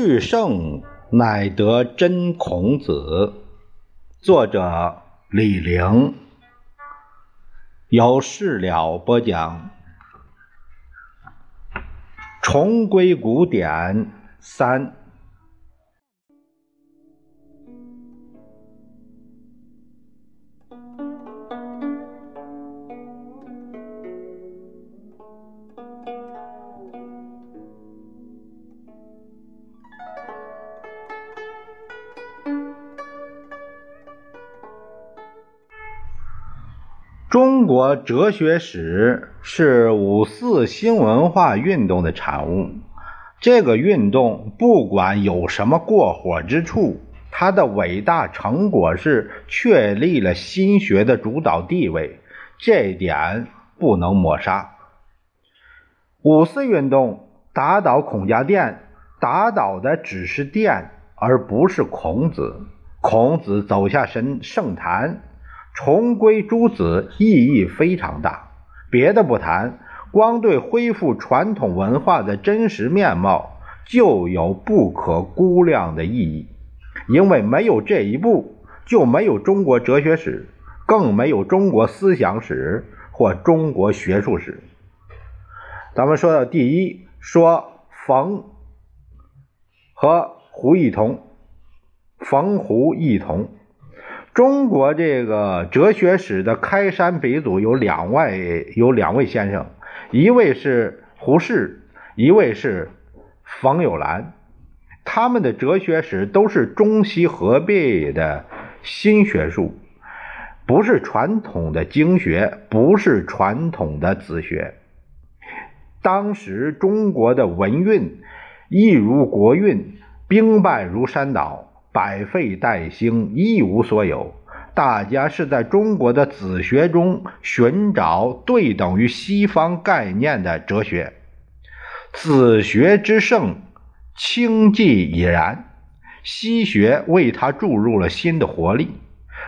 去圣乃得真孔子，作者李陵，有事了播讲。重归古典三。国哲学史是五四新文化运动的产物。这个运动不管有什么过火之处，它的伟大成果是确立了新学的主导地位，这一点不能抹杀。五四运动打倒孔家店，打倒的只是店，而不是孔子。孔子走下神圣坛。重归诸子意义非常大，别的不谈，光对恢复传统文化的真实面貌就有不可估量的意义。因为没有这一步，就没有中国哲学史，更没有中国思想史或中国学术史。咱们说到第一，说冯和胡一同，冯胡一同。中国这个哲学史的开山鼻祖有两位，有两位先生，一位是胡适，一位是冯友兰。他们的哲学史都是中西合璧的新学术，不是传统的经学，不是传统的子学。当时中国的文运一如国运，兵败如山倒。百废待兴，一无所有。大家是在中国的子学中寻找对等于西方概念的哲学。子学之盛，清寂已然；西学为他注入了新的活力。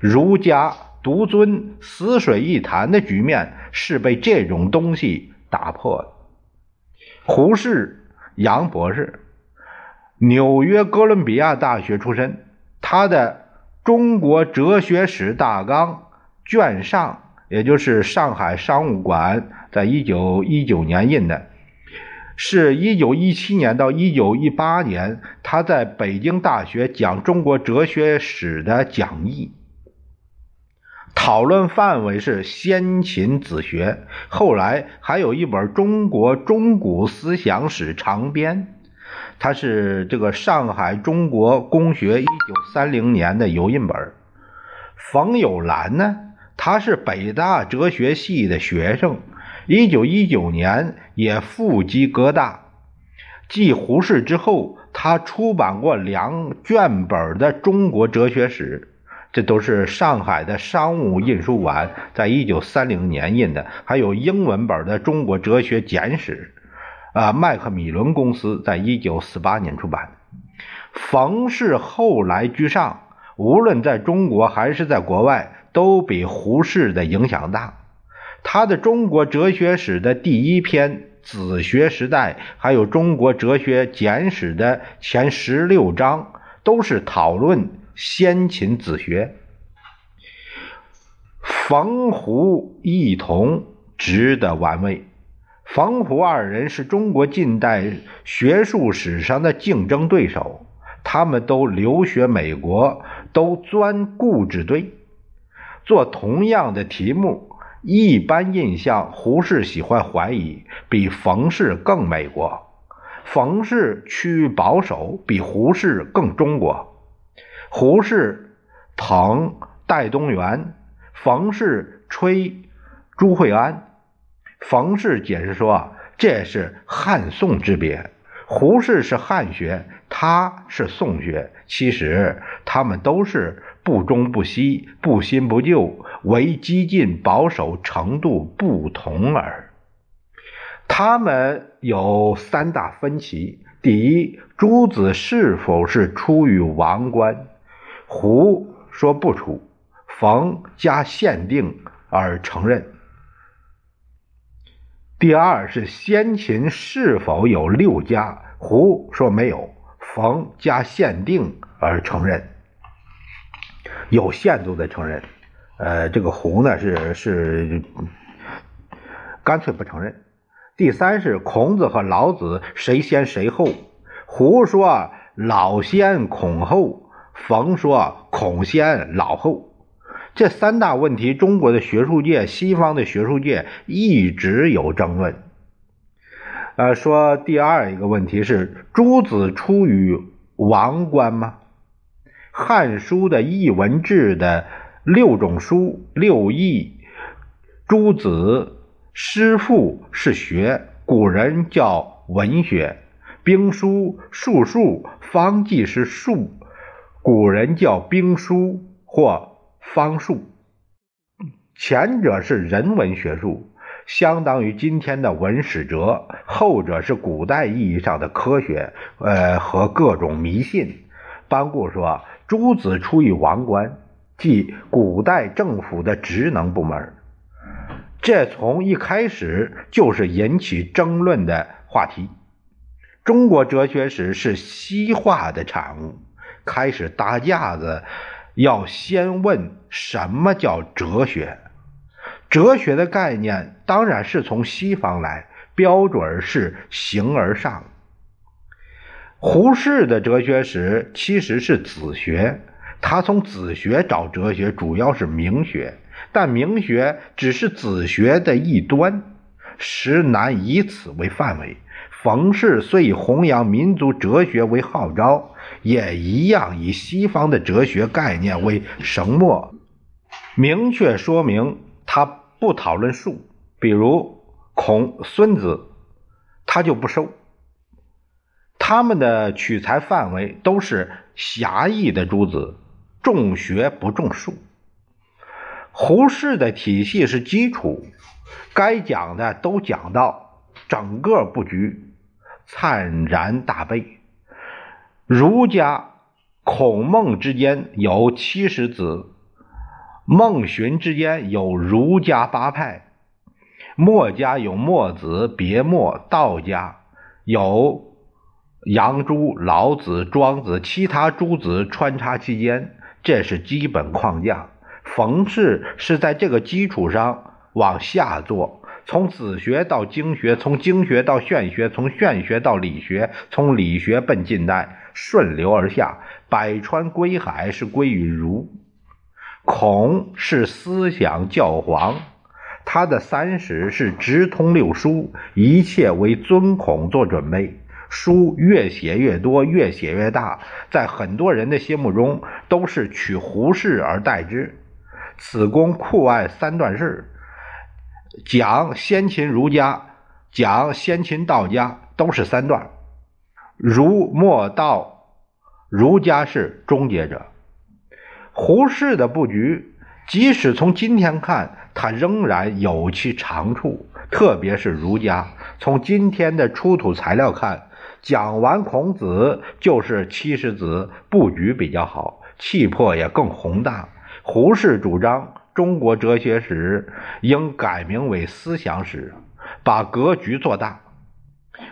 儒家独尊、死水一潭的局面是被这种东西打破的。胡适，杨博士。纽约哥伦比亚大学出身，他的《中国哲学史大纲》卷上，也就是上海商务馆在一九一九年印的，是一九一七年到一九一八年他在北京大学讲中国哲学史的讲义，讨论范围是先秦子学，后来还有一本《中国中古思想史长编》。他是这个上海中国公学一九三零年的油印本。冯友兰呢，他是北大哲学系的学生，一九一九年也复籍哥大。继胡适之后，他出版过两卷本的中国哲学史，这都是上海的商务印书馆在一九三零年印的，还有英文本的《中国哲学简史》。啊，麦克米伦公司在一九四八年出版。冯氏后来居上，无论在中国还是在国外，都比胡适的影响大。他的《中国哲学史》的第一篇《子学时代》，还有《中国哲学简史》的前十六章，都是讨论先秦子学。冯胡异同值得玩味。冯胡二人是中国近代学术史上的竞争对手，他们都留学美国，都钻固执堆。做同样的题目，一般印象，胡适喜欢怀疑，比冯氏更美国；冯氏趋于保守，比胡适更中国。胡适捧戴东原，冯氏吹朱惠安。冯氏解释说：“这是汉宋之别，胡适是汉学，他是宋学。其实他们都是不中不西，不新不旧，唯激进保守程度不同耳。他们有三大分歧：第一，朱子是否是出于王官？胡说不出，冯加限定而承认。”第二是先秦是否有六家？胡说没有，冯加限定而承认，有限度的承认。呃，这个胡呢是是干脆不承认。第三是孔子和老子谁先谁后？胡说老先孔后，冯说孔先老后。这三大问题，中国的学术界、西方的学术界一直有争论。呃，说第二一个问题是：朱子出于王官吗？《汉书》的艺文志的六种书、六艺，朱子诗赋是学，古人叫文学；兵书、术数、方剂是术，古人叫兵书或。方术，前者是人文学术，相当于今天的文史哲；后者是古代意义上的科学，呃，和各种迷信。班固说：“诸子出于王官，即古代政府的职能部门。”这从一开始就是引起争论的话题。中国哲学史是西化的产物，开始搭架子。要先问什么叫哲学？哲学的概念当然是从西方来，标准是形而上。胡适的哲学史其实是子学，他从子学找哲学，主要是明学，但明学只是子学的一端，实难以此为范围。冯氏虽以弘扬民族哲学为号召。也一样以西方的哲学概念为绳墨，明确说明他不讨论术，比如孔、孙子，他就不收。他们的取材范围都是狭义的诸子，重学不重术。胡适的体系是基础，该讲的都讲到，整个布局灿然大备。儒家孔孟之间有七十子，孟荀之间有儒家八派，墨家有墨子、别墨，道家有杨朱、老子、庄子，其他诸子穿插其间，这是基本框架。冯氏是在这个基础上往下做。从子学到经学，从经学到玄学，从玄学到理学，从理学奔近代，顺流而下，百川归海是归于儒。孔是思想教皇，他的三史是直通六书，一切为尊孔做准备。书越写越多，越写越大，在很多人的心目中都是取胡适而代之。此公酷爱三段式。讲先秦儒家，讲先秦道家，都是三段。儒、墨、道，儒家是终结者。胡适的布局，即使从今天看，他仍然有其长处。特别是儒家，从今天的出土材料看，讲完孔子就是七十子，布局比较好，气魄也更宏大。胡适主张。中国哲学史应改名为思想史，把格局做大。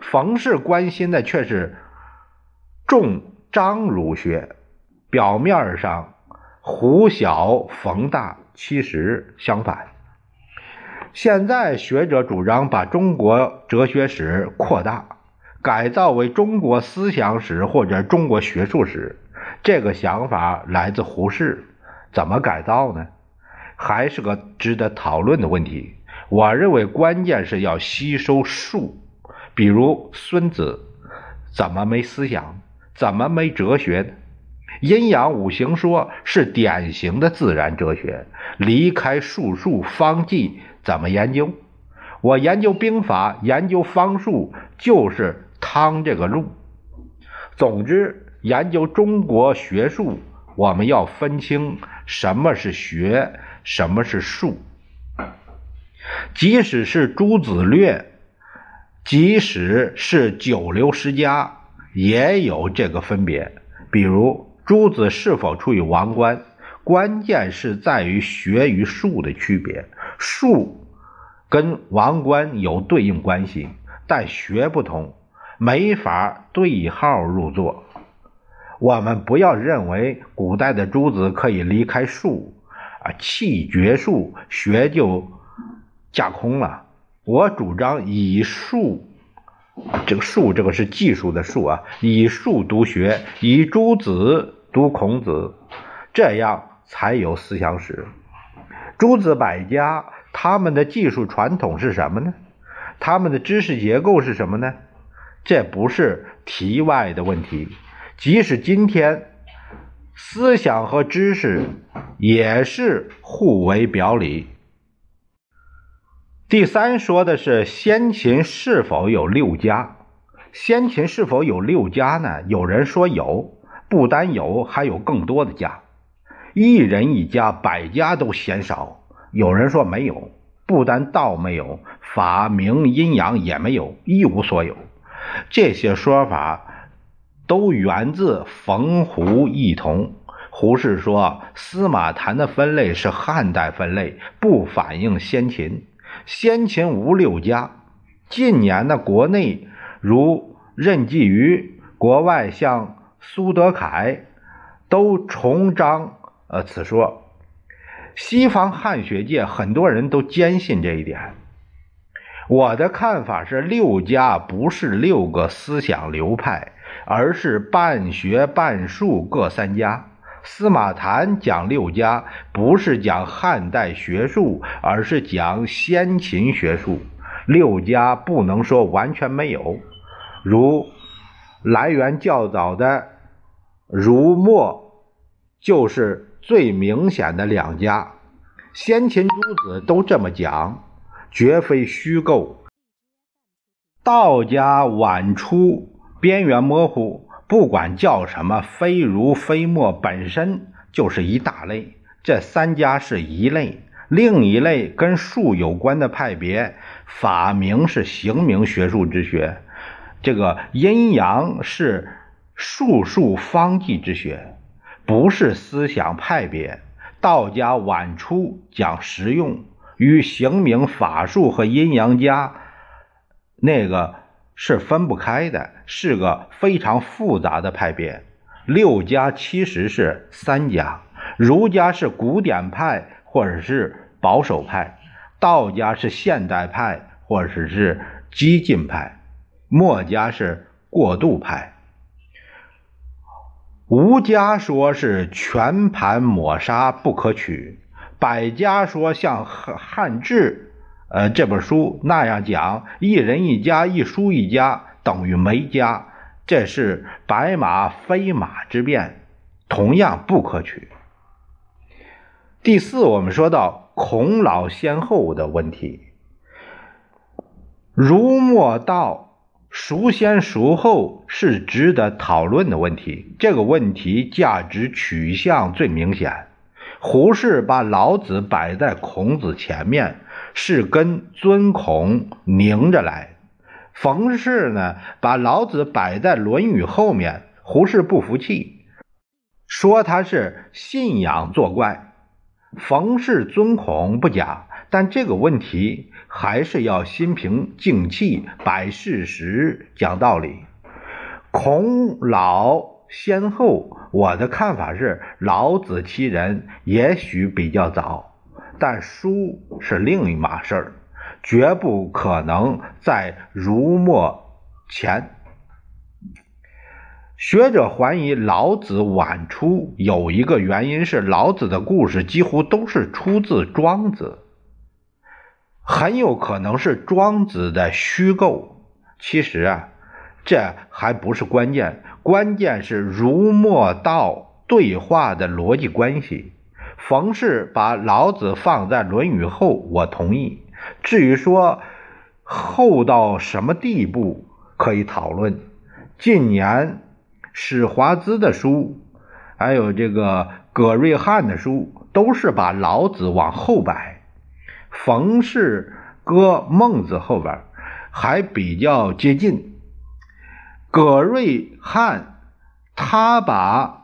冯氏关心的却是重张儒学，表面上胡小冯大，其实相反。现在学者主张把中国哲学史扩大，改造为中国思想史或者中国学术史。这个想法来自胡适，怎么改造呢？还是个值得讨论的问题。我认为关键是要吸收术，比如孙子怎么没思想，怎么没哲学呢？阴阳五行说是典型的自然哲学，离开术数方剂怎么研究？我研究兵法，研究方术，就是趟这个路。总之，研究中国学术，我们要分清什么是学。什么是术？即使是诸子略，即使是九流十家，也有这个分别。比如诸子是否处于王官，关键是在于学与术的区别。术跟王官有对应关系，但学不同，没法对号入座。我们不要认为古代的诸子可以离开术啊，弃绝术，学就架空了。我主张以术，这个术，这个是技术的术啊，以术读学，以诸子读孔子，这样才有思想史。诸子百家，他们的技术传统是什么呢？他们的知识结构是什么呢？这不是题外的问题。即使今天，思想和知识也是互为表里。第三说的是先秦是否有六家？先秦是否有六家呢？有人说有，不单有，还有更多的家。一人一家，百家都嫌少。有人说没有，不单道没有，法名阴阳也没有，一无所有。这些说法都源自冯胡异同。胡适说，司马谈的分类是汉代分类，不反映先秦。先秦无六家，近年的国内如任继瑜，国外像苏德凯，都重张呃此说。西方汉学界很多人都坚信这一点。我的看法是，六家不是六个思想流派，而是半学半术各三家。司马谈讲六家，不是讲汉代学术，而是讲先秦学术。六家不能说完全没有，如来源较早的儒墨，就是最明显的两家。先秦诸子都这么讲，绝非虚构。道家晚出，边缘模糊。不管叫什么，非儒非墨本身就是一大类。这三家是一类，另一类跟术有关的派别，法名是刑名学术之学。这个阴阳是术数方剂之学，不是思想派别。道家晚出讲实用，与刑名法术和阴阳家那个。是分不开的，是个非常复杂的派别。六家其实是三家：儒家是古典派或者是保守派，道家是现代派或者是激进派，墨家是过渡派。吴家说是全盘抹杀不可取，百家说像汉汉制。呃，这本书那样讲，一人一家，一书一家等于没家，这是白马非马之辩，同样不可取。第四，我们说到孔老先后的问题，儒墨道孰先孰后是值得讨论的问题。这个问题价值取向最明显。胡适把老子摆在孔子前面。是跟尊孔拧着来，冯氏呢把老子摆在《论语》后面，胡适不服气，说他是信仰作怪。冯氏尊孔不假，但这个问题还是要心平静气，摆事实，讲道理。孔老先后，我的看法是，老子其人也许比较早。但书是另一码事儿，绝不可能在儒墨前。学者怀疑老子晚出，有一个原因是老子的故事几乎都是出自庄子，很有可能是庄子的虚构。其实啊，这还不是关键，关键是儒墨道对话的逻辑关系。冯氏把老子放在《论语》后，我同意。至于说后到什么地步，可以讨论。近年史华兹的书，还有这个葛瑞汉的书，都是把老子往后摆。冯氏搁孟子后边，还比较接近。葛瑞汉他把。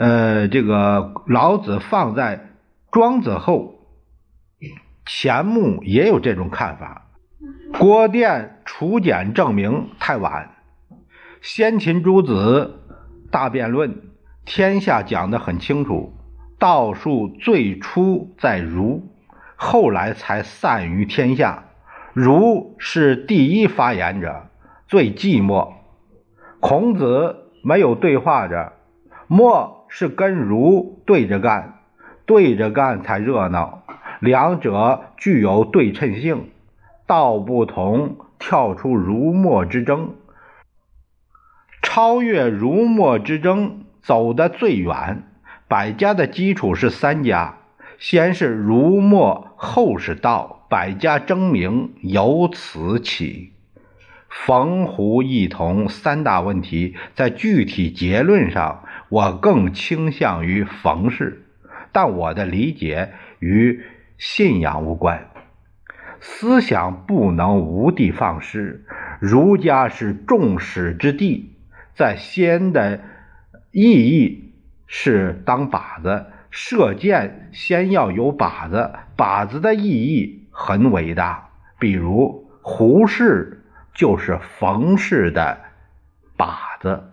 呃，这个老子放在庄子后，钱穆也有这种看法。郭店楚简证明太晚。先秦诸子大辩论》，天下讲得很清楚，道术最初在儒，后来才散于天下。儒是第一发言者，最寂寞。孔子没有对话着，墨是跟儒对着干，对着干才热闹。两者具有对称性，道不同，跳出儒墨之争，超越儒墨之争，走得最远。百家的基础是三家，先是儒墨，后是道，百家争鸣由此起。冯胡异同三大问题，在具体结论上，我更倾向于冯氏，但我的理解与。信仰无关，思想不能无的放矢。儒家是众矢之的，在先的意义是当靶子，射箭先要有靶子，靶子的意义很伟大。比如胡适就是冯氏的靶子。